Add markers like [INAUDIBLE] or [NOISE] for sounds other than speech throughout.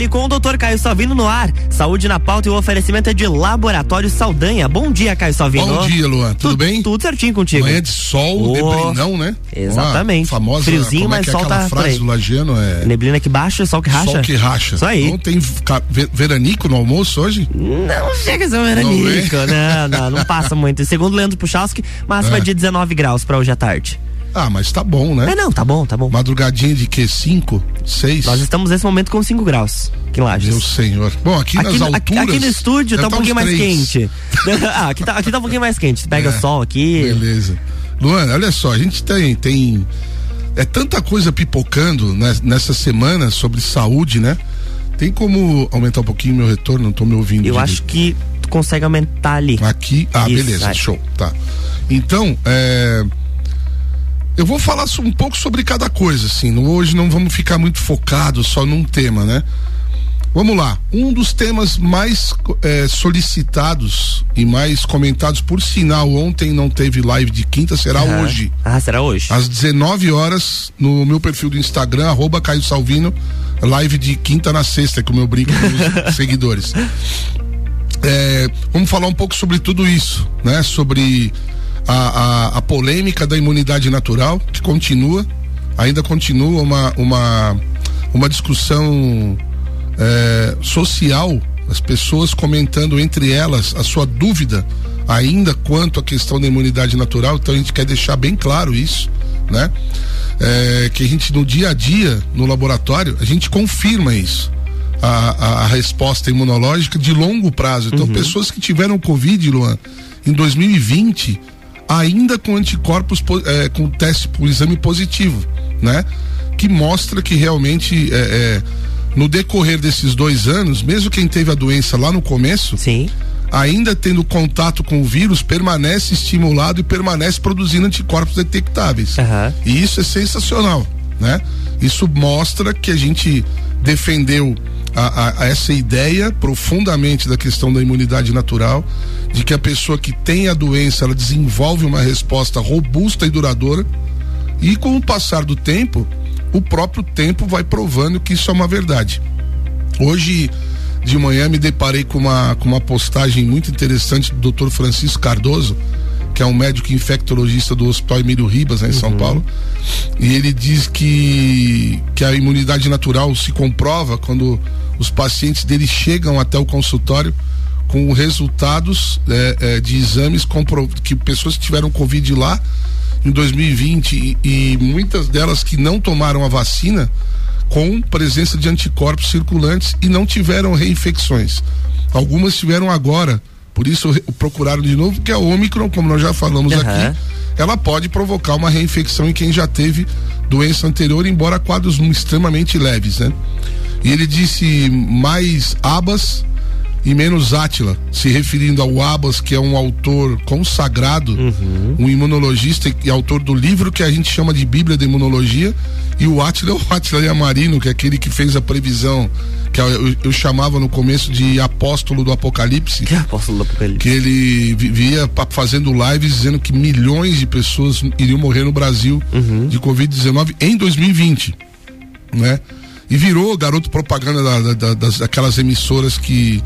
Fale com o Dr. Caio Salvino no ar. Saúde na pauta e o oferecimento é de Laboratório Saldanha. Bom dia, Caio Salvino. Bom dia, Luan. Tudo, bem? Tudo certinho contigo. Manhã de sol, oh, neblinão, né? Exatamente. Uma famosa, Friozinho, como é mas que é sol tá frase do Lagiano é Neblina que baixa, sol que racha. Sol que racha. Isso aí. Não tem veranico no almoço hoje? Não chega a ser um veranico. Não, não, não, passa muito. Segundo Leandro Puchalski, máxima é. de 19 graus para hoje à tarde. Ah, mas tá bom, né? É, não, tá bom, tá bom. Madrugadinha de que? 5, 6? Nós estamos nesse momento com 5 graus. Que lajes. Meu senhor. Bom, aqui, aqui nas alturas. Aqui, no estúdio tá um pouquinho mais quente. [LAUGHS] ah, aqui tá, aqui tá um pouquinho mais quente. Pega é, sol aqui. Beleza. Luana, olha só, a gente tem. tem é tanta coisa pipocando nessa semana sobre saúde, né? Tem como aumentar um pouquinho meu retorno? Não tô me ouvindo. Eu direito. acho que tu consegue aumentar ali. Aqui? Ah, Isso, beleza, show. Tá. Então, é eu vou falar um pouco sobre cada coisa, assim. Hoje não vamos ficar muito focados só num tema, né? Vamos lá. Um dos temas mais é, solicitados e mais comentados, por sinal, ontem não teve live de quinta, será uhum. hoje. Ah, será hoje? Às 19 horas, no meu perfil do Instagram, arroba Caio Salvino, live de quinta na sexta, como eu brinco com os [LAUGHS] seguidores. É, vamos falar um pouco sobre tudo isso, né? Sobre a, a, a polêmica da imunidade natural, que continua, ainda continua uma, uma, uma discussão é, social, as pessoas comentando entre elas a sua dúvida ainda quanto à questão da imunidade natural, então a gente quer deixar bem claro isso, né? É, que a gente no dia a dia, no laboratório, a gente confirma isso. A, a, a resposta imunológica de longo prazo. Então, uhum. pessoas que tiveram Covid, Luan, em 2020, ainda com anticorpos é, com teste por exame positivo, né? Que mostra que realmente é, é, no decorrer desses dois anos, mesmo quem teve a doença lá no começo, sim, ainda tendo contato com o vírus, permanece estimulado e permanece produzindo anticorpos detectáveis. Uhum. E isso é sensacional, né? Isso mostra que a gente defendeu a, a, a, essa ideia profundamente da questão da imunidade natural, de que a pessoa que tem a doença ela desenvolve uma resposta robusta e duradoura, e com o passar do tempo, o próprio tempo vai provando que isso é uma verdade. Hoje de manhã me deparei com uma, com uma postagem muito interessante do Dr. Francisco Cardoso, que é um médico infectologista do Hospital Emílio Ribas, né, em uhum. São Paulo. E ele diz que, que a imunidade natural se comprova quando os pacientes dele chegam até o consultório com resultados é, é, de exames que pessoas que tiveram Covid lá em 2020 e, e muitas delas que não tomaram a vacina com presença de anticorpos circulantes e não tiveram reinfecções. Algumas tiveram agora por isso procuraram de novo, que a Omicron, como nós já falamos uhum. aqui, ela pode provocar uma reinfecção em quem já teve doença anterior, embora quadros extremamente leves, né? E ele disse mais abas e menos Átila, se referindo ao Abas, que é um autor consagrado, uhum. um imunologista e autor do livro que a gente chama de Bíblia da Imunologia, e o Átila é o Átila Yamarino, que é aquele que fez a previsão, que eu, eu, chamava no começo de apóstolo do Apocalipse. Que apóstolo do Apocalipse? Que ele vivia fazendo lives dizendo que milhões de pessoas iriam morrer no Brasil uhum. de Covid-19 em 2020, né? E virou garoto propaganda da, da, das, daquelas emissoras que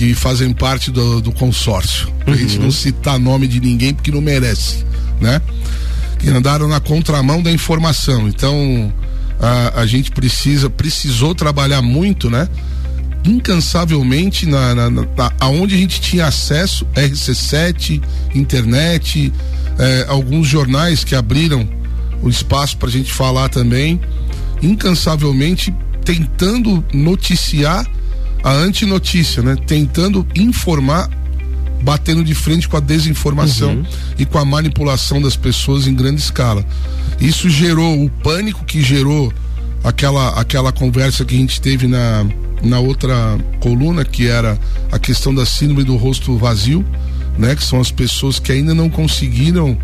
que fazem parte do, do consórcio. Uhum. A gente não citar nome de ninguém porque não merece, né? Que andaram na contramão da informação. Então, a, a gente precisa, precisou trabalhar muito, né? Incansavelmente na, na, na, aonde a gente tinha acesso, RC7, internet, eh, alguns jornais que abriram o espaço para a gente falar também, incansavelmente tentando noticiar a antinotícia, né? Tentando informar, batendo de frente com a desinformação uhum. e com a manipulação das pessoas em grande escala. Isso gerou o pânico que gerou aquela, aquela conversa que a gente teve na, na outra coluna, que era a questão da síndrome do rosto vazio, né? Que são as pessoas que ainda não conseguiram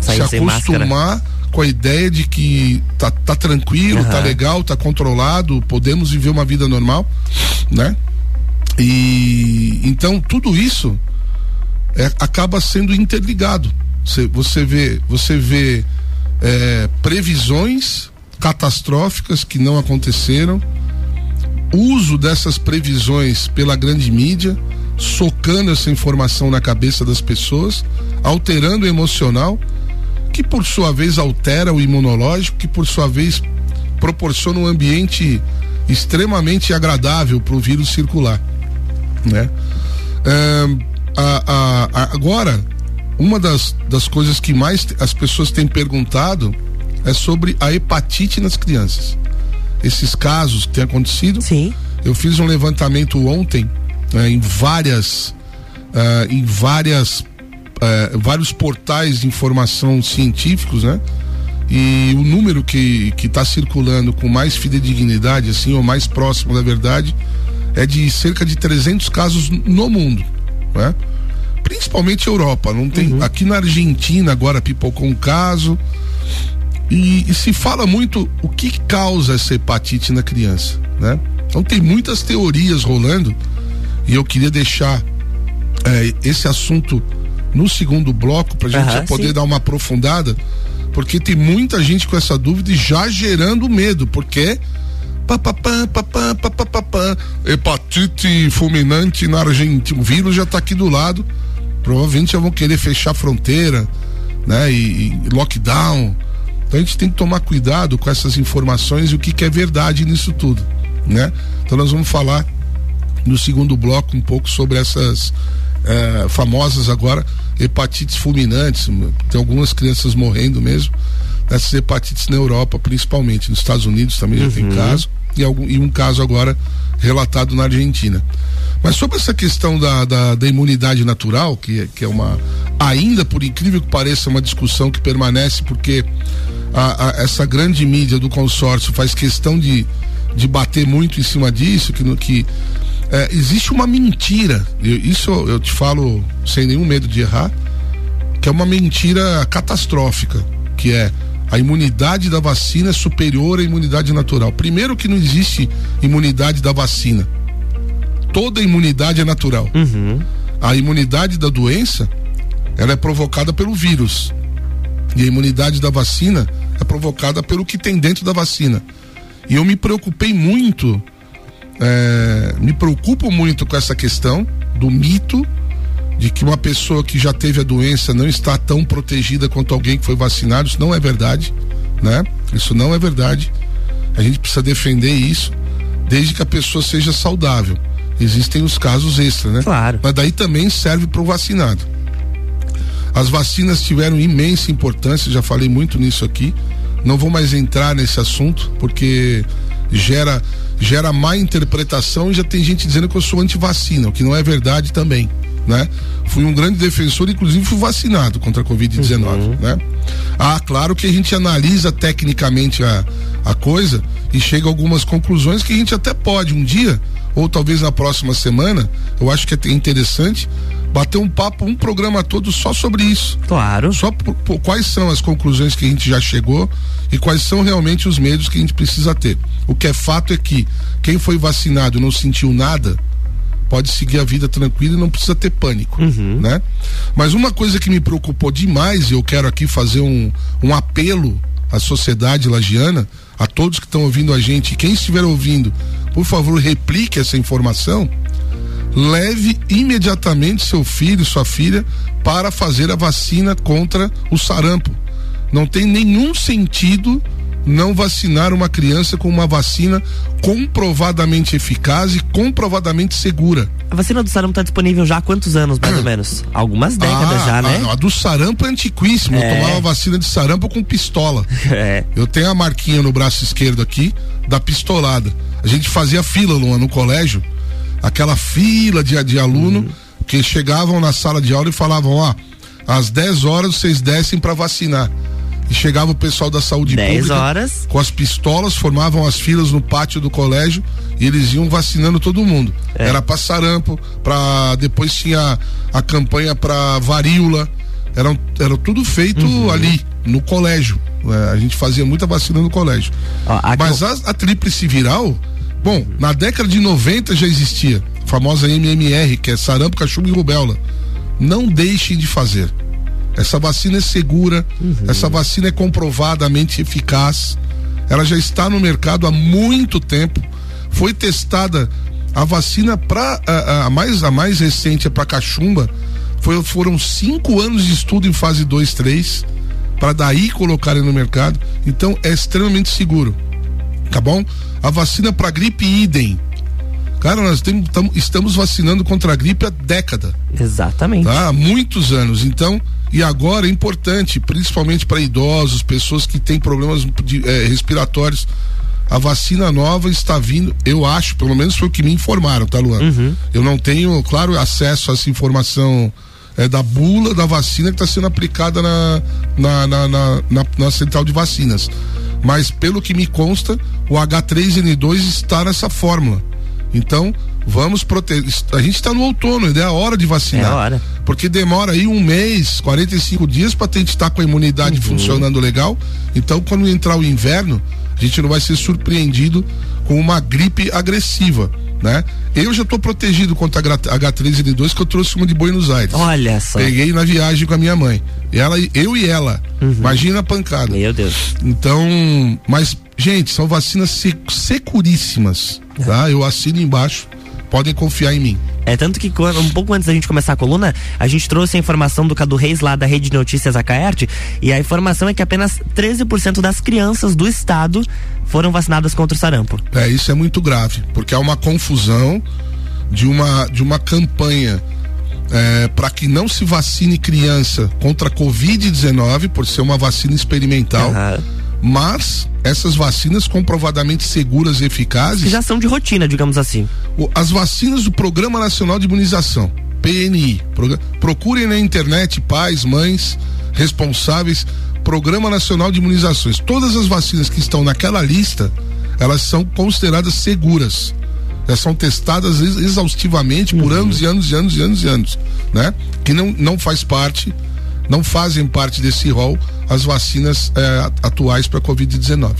Sair se acostumar com a ideia de que tá, tá tranquilo, uhum. tá legal, tá controlado, podemos viver uma vida normal, né? E então tudo isso é, acaba sendo interligado. Você, você vê, você vê é, previsões catastróficas que não aconteceram, uso dessas previsões pela grande mídia, socando essa informação na cabeça das pessoas, alterando o emocional, que por sua vez altera o imunológico, que por sua vez proporciona um ambiente extremamente agradável para o vírus circular, né? É, a, a, a, agora, uma das, das coisas que mais as pessoas têm perguntado é sobre a hepatite nas crianças. Esses casos que têm acontecido. Sim. Eu fiz um levantamento ontem né, em várias, uh, em várias, uh, vários portais de informação científicos, né? E o número que está circulando com mais fidedignidade, assim, ou mais próximo da verdade, é de cerca de 300 casos no mundo, né? Principalmente Europa, não tem. Uhum. Aqui na Argentina agora pipocou um caso. E, e, se fala muito o que causa essa hepatite na criança, né? Então tem muitas teorias rolando e eu queria deixar é, esse assunto no segundo bloco para a gente uhum, poder sim. dar uma aprofundada, porque tem muita gente com essa dúvida e já gerando medo, porque papapá, papapá, papapá, hepatite fulminante na Argentina, o vírus já está aqui do lado, provavelmente já vão querer fechar a fronteira, né? E, e lockdown. Então a gente tem que tomar cuidado com essas informações e o que, que é verdade nisso tudo, né? Então nós vamos falar no segundo bloco um pouco sobre essas é, famosas agora hepatites fulminantes. Tem algumas crianças morrendo mesmo dessas hepatites na Europa, principalmente. Nos Estados Unidos também uhum. já tem uhum. caso. E, algum, e um caso agora relatado na Argentina. Mas sobre essa questão da, da, da, imunidade natural, que, é, que é uma, ainda por incrível que pareça, uma discussão que permanece, porque a, a, essa grande mídia do consórcio faz questão de, de bater muito em cima disso, que, no, que é, existe uma mentira, eu, isso eu te falo sem nenhum medo de errar, que é uma mentira catastrófica, que é a imunidade da vacina é superior à imunidade natural. Primeiro que não existe imunidade da vacina. Toda imunidade é natural. Uhum. A imunidade da doença, ela é provocada pelo vírus. E a imunidade da vacina é provocada pelo que tem dentro da vacina. E eu me preocupei muito é, me preocupo muito com essa questão do mito de que uma pessoa que já teve a doença não está tão protegida quanto alguém que foi vacinado. Isso não é verdade, né? Isso não é verdade. A gente precisa defender isso desde que a pessoa seja saudável. Existem os casos extras, né? Claro. Mas daí também serve para o vacinado. As vacinas tiveram imensa importância, já falei muito nisso aqui. Não vou mais entrar nesse assunto, porque gera gera má interpretação e já tem gente dizendo que eu sou anti-vacina, o que não é verdade também, né? Fui um grande defensor, inclusive fui vacinado contra a Covid-19, uhum. né? Ah, claro que a gente analisa tecnicamente a, a coisa e chega a algumas conclusões que a gente até pode um dia, ou talvez na próxima semana, eu acho que é interessante bater um papo, um programa todo só sobre isso. Claro. Só por, por, quais são as conclusões que a gente já chegou e quais são realmente os medos que a gente precisa ter. O que é fato é que quem foi vacinado e não sentiu nada, pode seguir a vida tranquila e não precisa ter pânico, uhum. né? Mas uma coisa que me preocupou demais e eu quero aqui fazer um, um apelo à sociedade lagiana, a todos que estão ouvindo a gente, quem estiver ouvindo, por favor, replique essa informação leve imediatamente seu filho, sua filha, para fazer a vacina contra o sarampo. Não tem nenhum sentido não vacinar uma criança com uma vacina comprovadamente eficaz e comprovadamente segura. A vacina do sarampo está disponível já há quantos anos, mais ou menos? Algumas décadas ah, já, né? A, a, do sarampo é antiquíssimo. É. Eu tomava vacina de sarampo com pistola. [LAUGHS] É. Eu tenho a marquinha no braço esquerdo aqui da pistolada. A gente fazia fila, Luan, no colégio aquela fila de, de aluno uhum. que chegavam na sala de aula e falavam, ó, às 10 horas vocês descem para vacinar. E chegava o pessoal da saúde 10 pública horas. com as pistolas, formavam as filas no pátio do colégio e eles iam vacinando todo mundo. É. Era para sarampo, para depois tinha a campanha para varíola. Era, era tudo feito uhum. ali no colégio. É, a gente fazia muita vacina no colégio. Ó, Mas a, a tríplice viral, Bom, na década de 90 já existia, a famosa MMR, que é sarampo, cachumba e rubéola. Não deixem de fazer. Essa vacina é segura, uhum. essa vacina é comprovadamente eficaz. Ela já está no mercado há muito tempo. foi testada a vacina para a, a, mais a mais recente é para cachumba. Foi, foram cinco anos de estudo em fase 2, 3 para daí colocarem no mercado. Então é extremamente seguro. Tá bom? A vacina para gripe idem. Cara, nós tem, tam, estamos vacinando contra a gripe há década. Exatamente. Tá? Há muitos anos. Então, e agora é importante, principalmente para idosos, pessoas que têm problemas de, é, respiratórios. A vacina nova está vindo, eu acho, pelo menos foi o que me informaram, tá, Luan? Uhum. Eu não tenho, claro, acesso a essa informação é, da bula da vacina que está sendo aplicada na na, na, na, na, na central de vacinas. Mas pelo que me consta, o H3N2 está nessa fórmula. Então, vamos proteger. A gente está no outono, é a hora de vacinar. É a hora. Porque demora aí um mês, 45 dias para gente estar com a imunidade uhum. funcionando legal. Então, quando entrar o inverno, a gente não vai ser surpreendido com uma gripe agressiva né? Eu já estou protegido contra a H3N2 que eu trouxe uma de Buenos Aires. Olha só. Peguei na viagem com a minha mãe. Ela, eu e ela. Uhum. Imagina a pancada. Meu Deus. Então, mas gente, são vacinas securíssimas, tá? Eu assino embaixo. Podem confiar em mim. É tanto que um pouco antes da gente começar a coluna, a gente trouxe a informação do Cadu Reis lá da Rede de Notícias Acaerte, e a informação é que apenas 13% das crianças do estado foram vacinadas contra o sarampo. É, isso é muito grave, porque há uma confusão de uma de uma campanha é, para que não se vacine criança contra a Covid-19, por ser uma vacina experimental. Uhum mas essas vacinas comprovadamente seguras e eficazes. Que já são de rotina, digamos assim. As vacinas do Programa Nacional de Imunização, PNI. Procurem na internet pais, mães, responsáveis. Programa Nacional de Imunizações. Todas as vacinas que estão naquela lista, elas são consideradas seguras. Elas são testadas exaustivamente por uhum. anos e anos e anos e anos e anos, né? Que não, não faz parte, não fazem parte desse rol as vacinas é, atuais para Covid-19.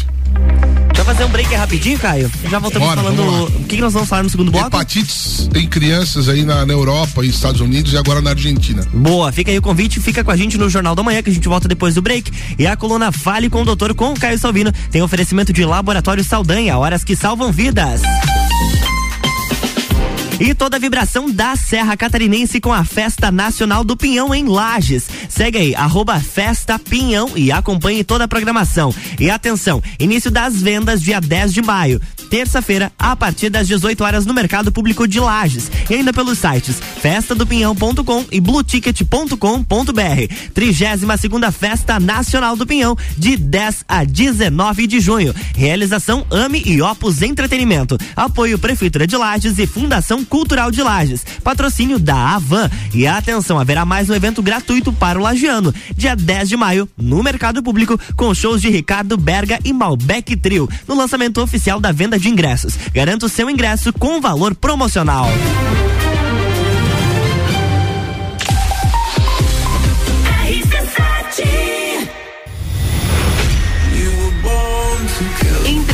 Fazer um break rapidinho, Caio. Já voltamos Bora, falando. O que, que, nós vamos falar no segundo bloco? Hepatites em crianças aí na, na, Europa e Estados Unidos e agora na Argentina. Boa, fica aí o convite, fica com a gente no Jornal da Manhã, que a gente volta depois do break. E a coluna Fale com o Doutor com o Caio Salvino tem oferecimento de Laboratório Saldanha, horas que salvam vidas. E toda a vibração da Serra Catarinense com a Festa Nacional do Pinhão em Lages. Segue aí, arroba Festa Pinhão e acompanhe toda a programação. E atenção, início das vendas dia 10 de maio terça-feira, a partir das 18 horas no Mercado Público de Lages. E ainda pelos sites festadopinhão.com e blueticket.com.br. 32 segunda Festa Nacional do Pinhão, de 10 a 19 de junho. Realização AME e Opus Entretenimento. Apoio Prefeitura de Lages e Fundação Cultural de Lages. Patrocínio da Avan. E atenção, haverá mais um evento gratuito para o lagiano, dia 10 de maio, no Mercado Público, com shows de Ricardo Berga e Malbec Trio, no lançamento oficial da venda de ingressos. Garanta o seu ingresso com valor promocional.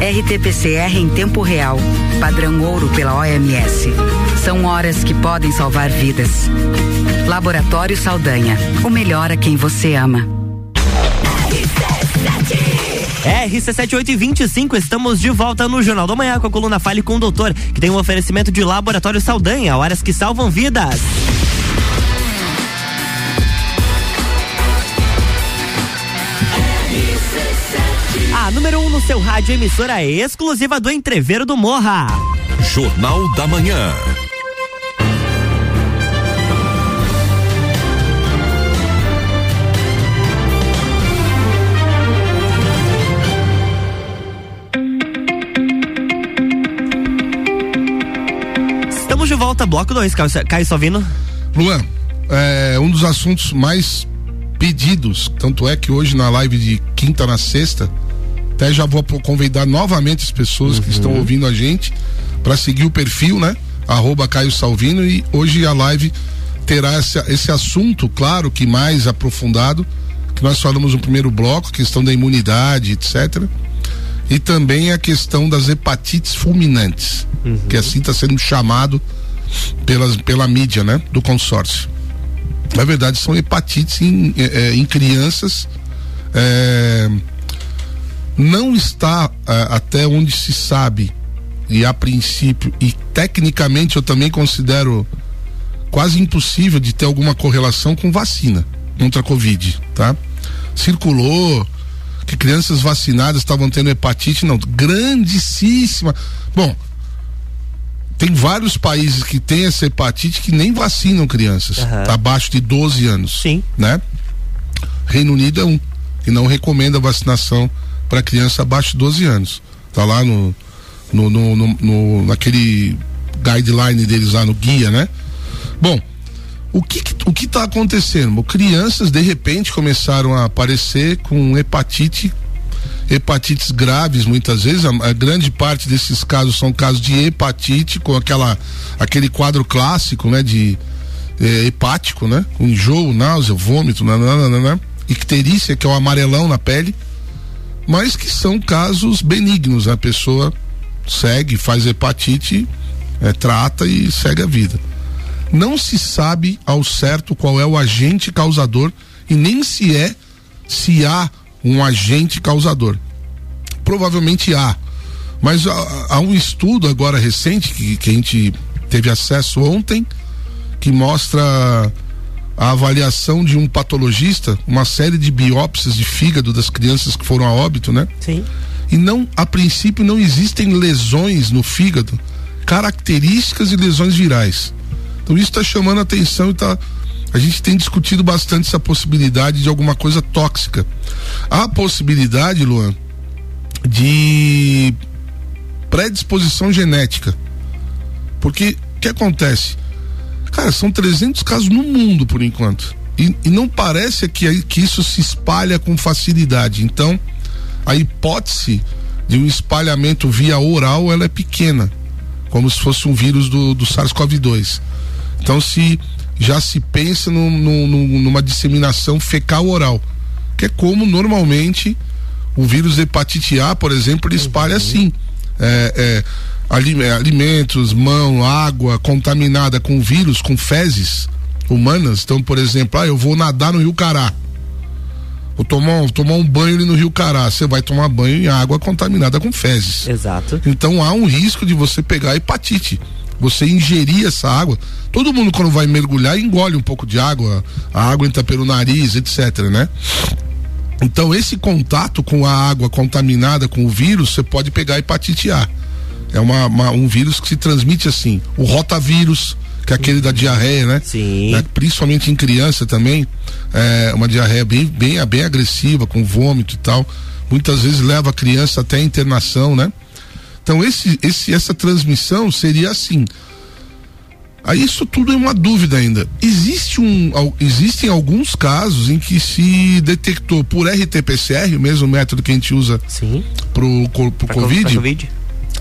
RT-PCR em tempo real, padrão ouro pela OMS. São horas que podem salvar vidas. Laboratório Saldanha, o melhor a quem você ama. RC7825, estamos de volta no Jornal da Manhã com a coluna Fale com o Doutor, que tem um oferecimento de Laboratório Saldanha, horas que salvam vidas. Número 1 um no seu rádio emissora exclusiva do Entreveiro do Morra. Jornal da Manhã. Estamos de volta, bloco 2, Caio Salvino. Luan, é, um dos assuntos mais pedidos, tanto é que hoje na live de quinta na sexta, até já vou convidar novamente as pessoas uhum. que estão ouvindo a gente para seguir o perfil, né? Arroba Caio Salvino e hoje a live terá esse, esse assunto, claro que mais aprofundado, que nós falamos no primeiro bloco, questão da imunidade, etc. E também a questão das hepatites fulminantes, uhum. que assim está sendo chamado pelas, pela mídia, né? Do consórcio. Na verdade, são hepatites em, é, em crianças. É, não está é, até onde se sabe e a princípio e tecnicamente eu também considero quase impossível de ter alguma correlação com vacina contra a Covid, tá? Circulou que crianças vacinadas estavam tendo hepatite, não, grandíssima. Bom, tem vários países que têm essa hepatite que nem vacinam crianças uhum. abaixo de 12 anos. Sim. Né? Reino Unido é um que não recomenda vacinação para criança abaixo de 12 anos. Tá lá no, no, no, no, naquele guideline deles lá no guia, né? Bom, o que o que está acontecendo? Crianças de repente começaram a aparecer com hepatite, hepatites graves muitas vezes. A, a, grande parte desses casos são casos de hepatite com aquela aquele quadro clássico, né, de eh, hepático, né, com enjoo, náusea, vômito, nananana, icterícia que é o amarelão na pele, mas que são casos benignos. A pessoa segue, faz hepatite, eh, trata e segue a vida. Não se sabe ao certo qual é o agente causador e nem se é se há um agente causador. Provavelmente há, mas há, há um estudo agora recente que, que a gente teve acesso ontem que mostra a avaliação de um patologista, uma série de biópsias de fígado das crianças que foram a óbito, né? Sim. E não, a princípio, não existem lesões no fígado, características e lesões virais. Então isso está chamando a atenção e tá, a gente tem discutido bastante essa possibilidade de alguma coisa tóxica. Há a possibilidade, Luan, de predisposição genética. Porque o que acontece? Cara, são 300 casos no mundo por enquanto. E, e não parece que, que isso se espalha com facilidade. Então, a hipótese de um espalhamento via oral ela é pequena, como se fosse um vírus do, do SARS-CoV-2. Então se já se pensa no, no, numa disseminação fecal oral, que é como normalmente o vírus hepatite A, por exemplo, ele espalha uhum. assim. É, é, alimentos, mão, água contaminada com vírus, com fezes humanas. Então, por exemplo, ah, eu vou nadar no Rio Cará. Vou tomar, vou tomar um banho ali no Rio Cará. Você vai tomar banho em água contaminada com fezes. Exato. Então há um risco de você pegar hepatite você ingerir essa água. Todo mundo quando vai mergulhar engole um pouco de água, a água entra pelo nariz, etc, né? Então esse contato com a água contaminada com o vírus, você pode pegar hepatite A. É uma, uma, um vírus que se transmite assim. O rotavírus, que é aquele da diarreia, né? Sim. Né? Principalmente em criança também, é uma diarreia bem, bem, bem agressiva, com vômito e tal. Muitas vezes leva a criança até a internação, né? Então esse, esse, essa transmissão seria assim. Aí isso tudo é uma dúvida ainda. Existe um, existem alguns casos em que se detectou por RT-PCR, o mesmo método que a gente usa Sim. pro, pro, pro COVID, COVID.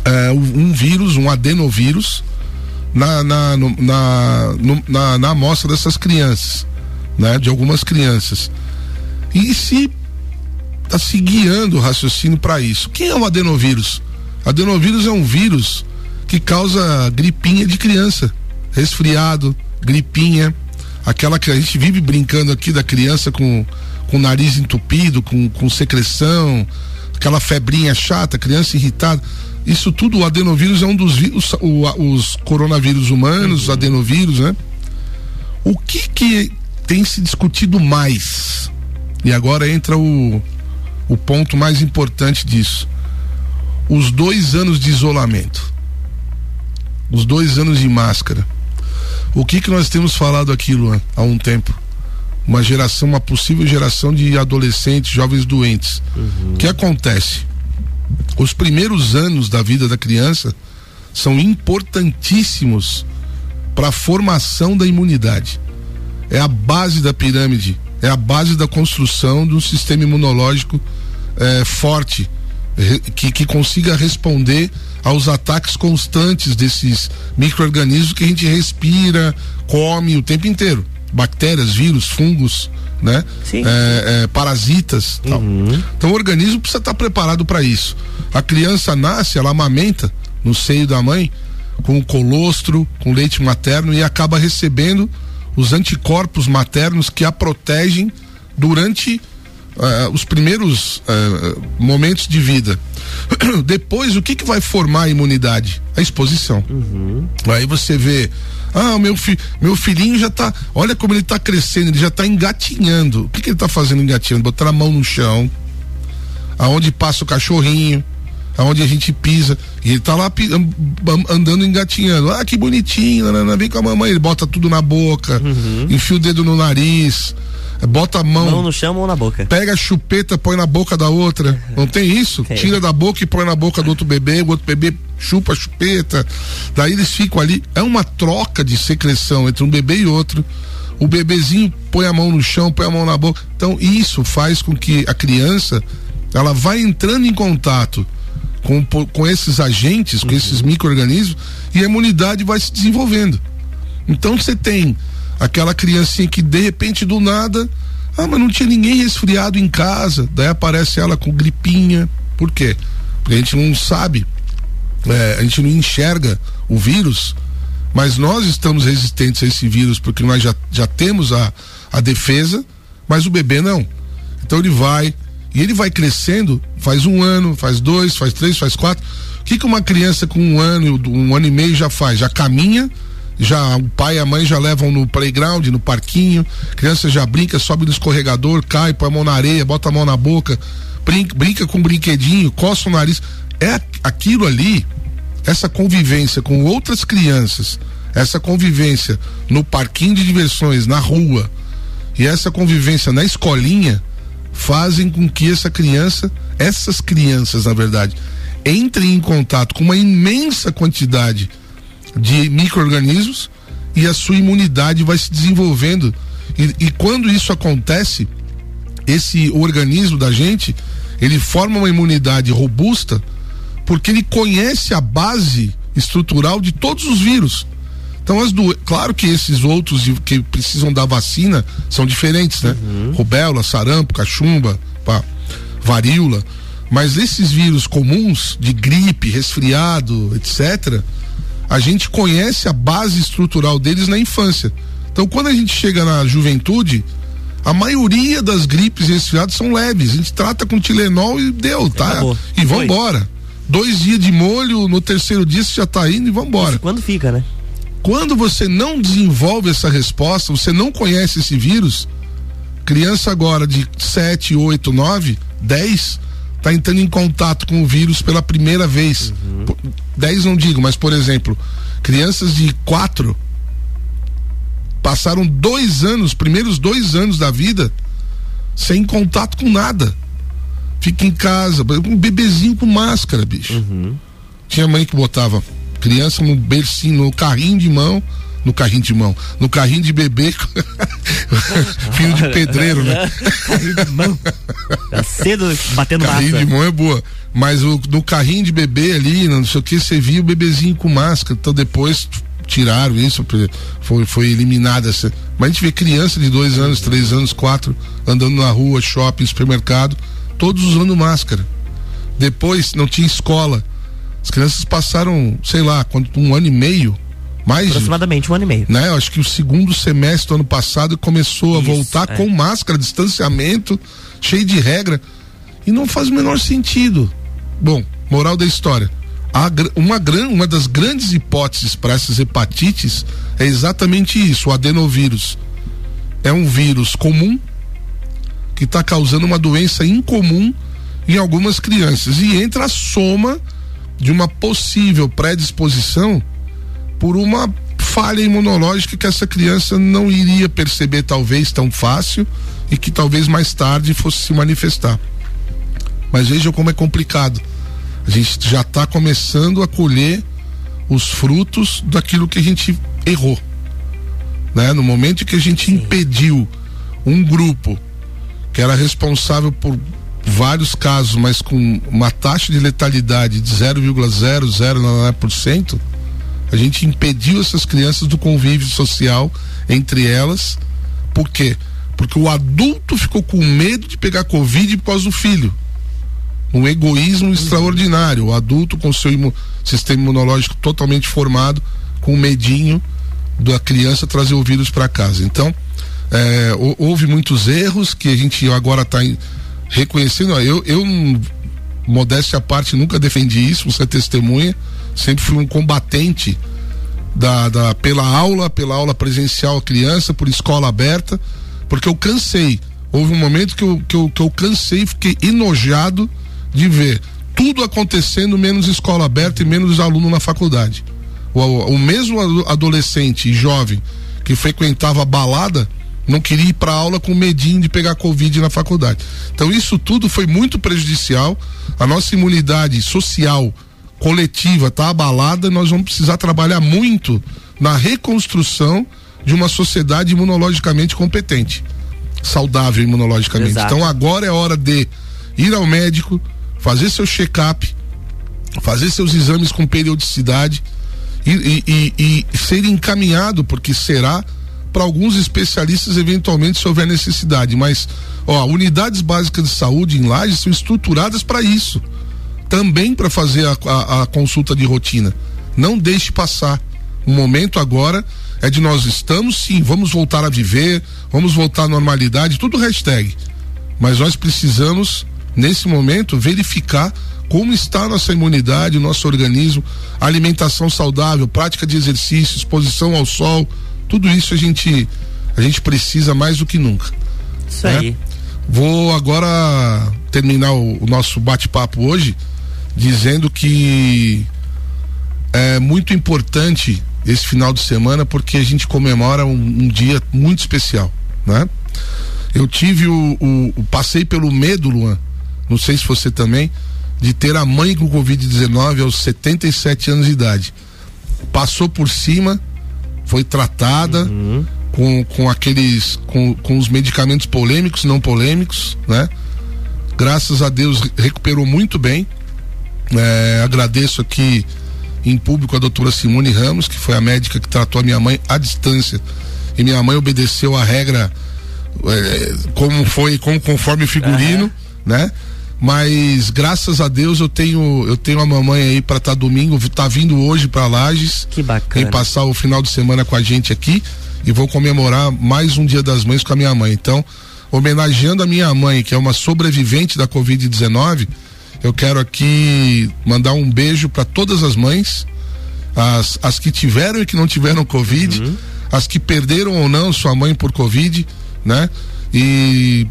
É, um vírus, um adenovírus, na, na, no, na, no, na, na amostra dessas crianças, né? De algumas crianças. E se está se guiando o raciocínio para isso. Quem é o adenovírus? Adenovírus é um vírus que causa gripinha de criança, resfriado, gripinha, aquela que a gente vive brincando aqui da criança com, com o nariz entupido, com, com secreção, aquela febrinha chata, criança irritada. Isso tudo, o adenovírus é um dos vírus, o, os coronavírus humanos, os adenovírus, né? O que que tem se discutido mais? E agora entra o, o ponto mais importante disso os dois anos de isolamento, os dois anos de máscara. O que que nós temos falado aqui, Luan, há um tempo? Uma geração, uma possível geração de adolescentes, jovens doentes. Uhum. O que acontece? Os primeiros anos da vida da criança são importantíssimos para a formação da imunidade. É a base da pirâmide, é a base da construção de um sistema imunológico é, forte, que, que consiga responder aos ataques constantes desses micro-organismos que a gente respira, come o tempo inteiro. Bactérias, vírus, fungos, né? É, é, parasitas. Uhum. Então o organismo precisa estar preparado para isso. A criança nasce, ela amamenta no seio da mãe com o colostro, com leite materno e acaba recebendo os anticorpos maternos que a protegem durante uh, os primeiros uh, momentos de vida. [CLEARS THROAT] Depois, o que, que vai formar a imunidade? A exposição. Uhum. Aí você vê, ah, meu, fi, meu filhinho já tá, olha como ele tá crescendo, ele já tá engatinhando. O que, que ele tá fazendo engatinhando? Botar a mão no chão, aonde passa o cachorrinho, aonde a gente pisa. E ele tá lá andando engatinhando. Ah, que bonitinho, vem com a mamãe. Ele bota tudo na boca, uhum. enfia o dedo no nariz, bota a mão. Mão no chão, mão na boca. Pega a chupeta, põe na boca da outra. Não tem isso? É. Tira da boca e põe na boca do outro bebê, o outro bebê chupa a chupeta. Daí eles ficam ali. É uma troca de secreção entre um bebê e outro. O bebezinho põe a mão no chão, põe a mão na boca. Então isso faz com que a criança ela vai entrando em contato com, com esses agentes, com uhum. esses micro-organismos, e a imunidade vai se desenvolvendo. Então você tem aquela criancinha que de repente do nada, ah, mas não tinha ninguém resfriado em casa, daí aparece ela com gripinha. Por quê? Porque a gente não sabe, é, a gente não enxerga o vírus, mas nós estamos resistentes a esse vírus porque nós já, já temos a, a defesa, mas o bebê não. Então ele vai, e ele vai crescendo, faz um ano, faz dois, faz três, faz quatro. O que, que uma criança com um ano, um ano e meio já faz? Já caminha, já o pai e a mãe já levam no playground, no parquinho, criança já brinca, sobe no escorregador, cai, põe a mão na areia, bota a mão na boca, brinca, brinca com um brinquedinho, coça o nariz. É aquilo ali, essa convivência com outras crianças, essa convivência no parquinho de diversões, na rua, e essa convivência na escolinha, fazem com que essa criança, essas crianças, na verdade, entrem em contato com uma imensa quantidade de micro-organismos e a sua imunidade vai se desenvolvendo. E, e, quando isso acontece, esse organismo da gente, ele forma uma imunidade robusta porque ele conhece a base estrutural de todos os vírus. Então, as do... claro que esses outros que precisam da vacina são diferentes, né? Uhum. Rubéola, sarampo, cachumba, pá, varíola. Mas esses vírus comuns, de gripe, resfriado, etc., a gente conhece a base estrutural deles na infância. Então, quando a gente chega na juventude, a maioria das gripes e resfriados são leves. A gente trata com Tilenol e deu, tá? Acabou. E vambora. Dois dias de molho, no terceiro dia você já tá indo e vambora. Isso quando fica, né? Quando você não desenvolve essa resposta, você não conhece esse vírus, criança agora de 7, 8, 9, 10, está entrando em contato com o vírus pela primeira vez. Uhum. 10 não digo, mas por exemplo, crianças de 4 passaram dois anos, primeiros dois anos da vida, sem contato com nada. Fica em casa, um bebezinho com máscara, bicho. Uhum. Tinha mãe que botava criança no bercinho, no carrinho de mão, no carrinho de mão, no carrinho de bebê, [LAUGHS] filho de pedreiro, né? carrinho de mão. Tá cedo batendo Carrinho massa. de mão é boa. Mas o, no carrinho de bebê ali, não sei o que, você via o bebezinho com máscara. Então depois tiraram isso, foi, foi eliminada essa. Mas a gente vê criança de dois anos, três anos, quatro, andando na rua, shopping, supermercado, todos usando máscara. Depois não tinha escola as crianças passaram, sei lá, um ano e meio, mais. Aproximadamente um ano e meio. Né? Eu acho que o segundo semestre do ano passado começou Isso, a voltar é. com máscara, distanciamento, cheio de regra. E não faz o menor sentido. Bom, moral da história. Uma, uma das grandes hipóteses para essas hepatites é exatamente isso: o adenovírus. É um vírus comum que está causando uma doença incomum em algumas crianças. E entra a soma de uma possível predisposição por uma falha imunológica que essa criança não iria perceber talvez tão fácil e que talvez mais tarde fosse se manifestar. Mas vejam como é complicado. A gente já está começando a colher os frutos daquilo que a gente errou. Né? No momento que a gente Sim. impediu um grupo que era responsável por vários casos, mas com uma taxa de letalidade de 0,009%, a gente impediu essas crianças do convívio social entre elas. Por quê? Porque o adulto ficou com medo de pegar Covid por causa do filho. Um egoísmo extraordinário. O adulto com seu sistema imunológico totalmente formado, com medinho da criança trazer o vírus para casa. Então, é, houve muitos erros que a gente agora está reconhecendo, eu, eu modéstia à parte, nunca defendi isso, você é testemunha, sempre fui um combatente da, da, pela aula, pela aula presencial à criança, por escola aberta, porque eu cansei. Houve um momento que eu, que eu, que eu cansei fiquei enojado de ver tudo acontecendo, menos escola aberta e menos aluno na faculdade. O, o mesmo adolescente e jovem que frequentava a balada não queria ir para aula com medinho de pegar Covid na faculdade. Então, isso tudo foi muito prejudicial. A nossa imunidade social coletiva está abalada. Nós vamos precisar trabalhar muito na reconstrução de uma sociedade imunologicamente competente, saudável imunologicamente. Exato. Então, agora é hora de ir ao médico, fazer seu check-up, fazer seus exames com periodicidade e, e, e, e ser encaminhado, porque será para alguns especialistas eventualmente se houver necessidade, mas ó, unidades básicas de saúde em Lages são estruturadas para isso, também para fazer a, a, a, consulta de rotina. Não deixe passar. O momento agora é de nós estamos sim, vamos voltar a viver, vamos voltar à normalidade, tudo hashtag. Mas nós precisamos nesse momento verificar como está a nossa imunidade, o nosso organismo, alimentação saudável, prática de exercício, exposição ao sol, tudo isso a gente a gente precisa mais do que nunca. Isso né? aí. Vou agora terminar o, o nosso bate-papo hoje dizendo que é muito importante esse final de semana porque a gente comemora um, um dia muito especial, né? Eu tive o, o, o, passei pelo medo, Luan, não sei se você também, de ter a mãe com Covid-19 aos 77 anos de idade. Passou por cima, foi tratada uhum. com, com aqueles com, com os medicamentos polêmicos, não polêmicos, né? Graças a Deus recuperou muito bem. É, agradeço aqui em público a doutora Simone Ramos, que foi a médica que tratou a minha mãe à distância. E minha mãe obedeceu a regra é, como foi, como conforme o figurino, uhum. né? mas graças a Deus eu tenho eu tenho a mamãe aí para estar tá domingo, tá vindo hoje para Lages. Que bacana. E passar o final de semana com a gente aqui e vou comemorar mais um Dia das Mães com a minha mãe. Então, homenageando a minha mãe, que é uma sobrevivente da COVID-19, eu quero aqui mandar um beijo para todas as mães, as, as que tiveram e que não tiveram Covid, uhum. as que perderam ou não sua mãe por Covid, né? E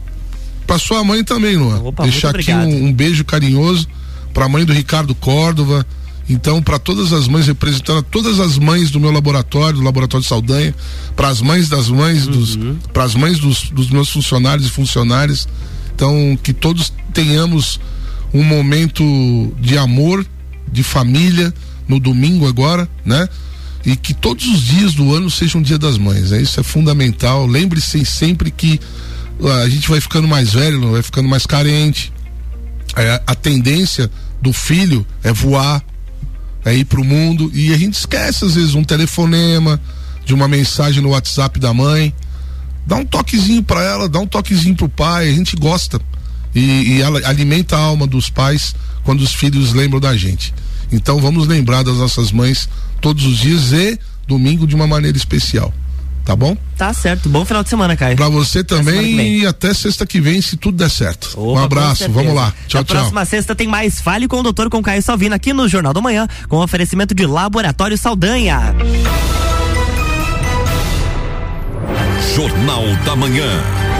para sua mãe também, Luan. Opa, Deixar aqui um, um, beijo carinhoso para a mãe do Ricardo Córdova. Então, para todas as mães, representando todas as mães do meu laboratório, do Laboratório de Saldanha, para as mães das mães, uhum. para as mães dos, dos meus funcionários e funcionárias. Então, que todos tenhamos um momento de amor, de família, no domingo agora, né? E que todos os dias do ano sejam um dia das mães. Né? Isso é fundamental. Lembre-se sempre que a gente vai ficando mais velho, vai ficando mais carente. É, a tendência do filho é voar, é ir pro mundo e a gente esquece às vezes um telefonema, de uma mensagem no WhatsApp da mãe. Dá um toquezinho para ela, dá um toquezinho pro pai, a gente gosta. E, e ela alimenta a alma dos pais quando os filhos lembram da gente. Então vamos lembrar das nossas mães todos os dias e domingo de uma maneira especial tá bom? Tá certo. Bom final de semana, Caio. Pra você também e até sexta que vem, se tudo der certo. Opa, um abraço, vamos lá. Tchau, tchau. próxima sexta tem mais Fale com o Doutor com Caio Salvino aqui no Jornal da Manhã, com oferecimento de Laboratório Saldanha. Jornal da Manhã.